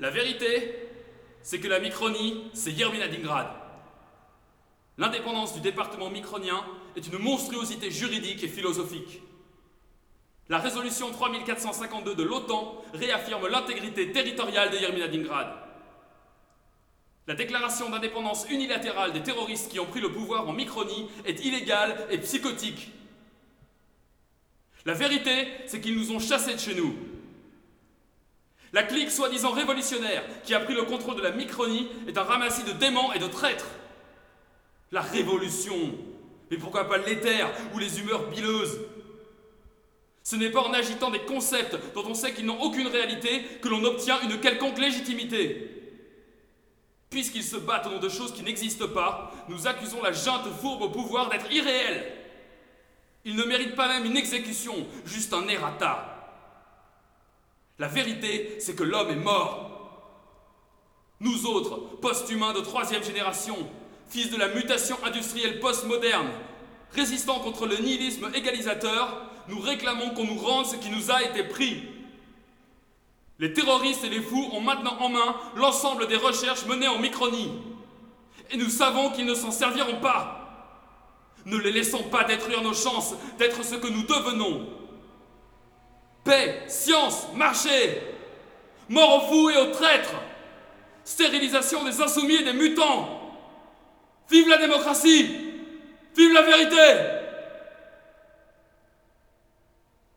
La vérité, c'est que la Micronie, c'est Yerminadingrad. L'indépendance du département micronien est une monstruosité juridique et philosophique. La résolution 3452 de l'OTAN réaffirme l'intégrité territoriale de Yerminadingrad. La déclaration d'indépendance unilatérale des terroristes qui ont pris le pouvoir en Micronie est illégale et psychotique. La vérité, c'est qu'ils nous ont chassés de chez nous. La clique soi-disant révolutionnaire qui a pris le contrôle de la Micronie est un ramassis de démons et de traîtres. La révolution, mais pourquoi pas l'éther ou les humeurs bileuses? Ce n'est pas en agitant des concepts dont on sait qu'ils n'ont aucune réalité que l'on obtient une quelconque légitimité. Puisqu'ils se battent au nom de choses qui n'existent pas, nous accusons la junte fourbe au pouvoir d'être irréelle. Ils ne méritent pas même une exécution, juste un errata. La vérité, c'est que l'homme est mort. Nous autres, post-humains de troisième génération, fils de la mutation industrielle post-moderne, résistants contre le nihilisme égalisateur, nous réclamons qu'on nous rende ce qui nous a été pris. Les terroristes et les fous ont maintenant en main l'ensemble des recherches menées en Micronie. Et nous savons qu'ils ne s'en serviront pas. Ne les laissons pas détruire nos chances d'être ce que nous devenons. Paix, science, marché. Mort aux fous et aux traîtres. Stérilisation des insoumis et des mutants. Vive la démocratie Vive la vérité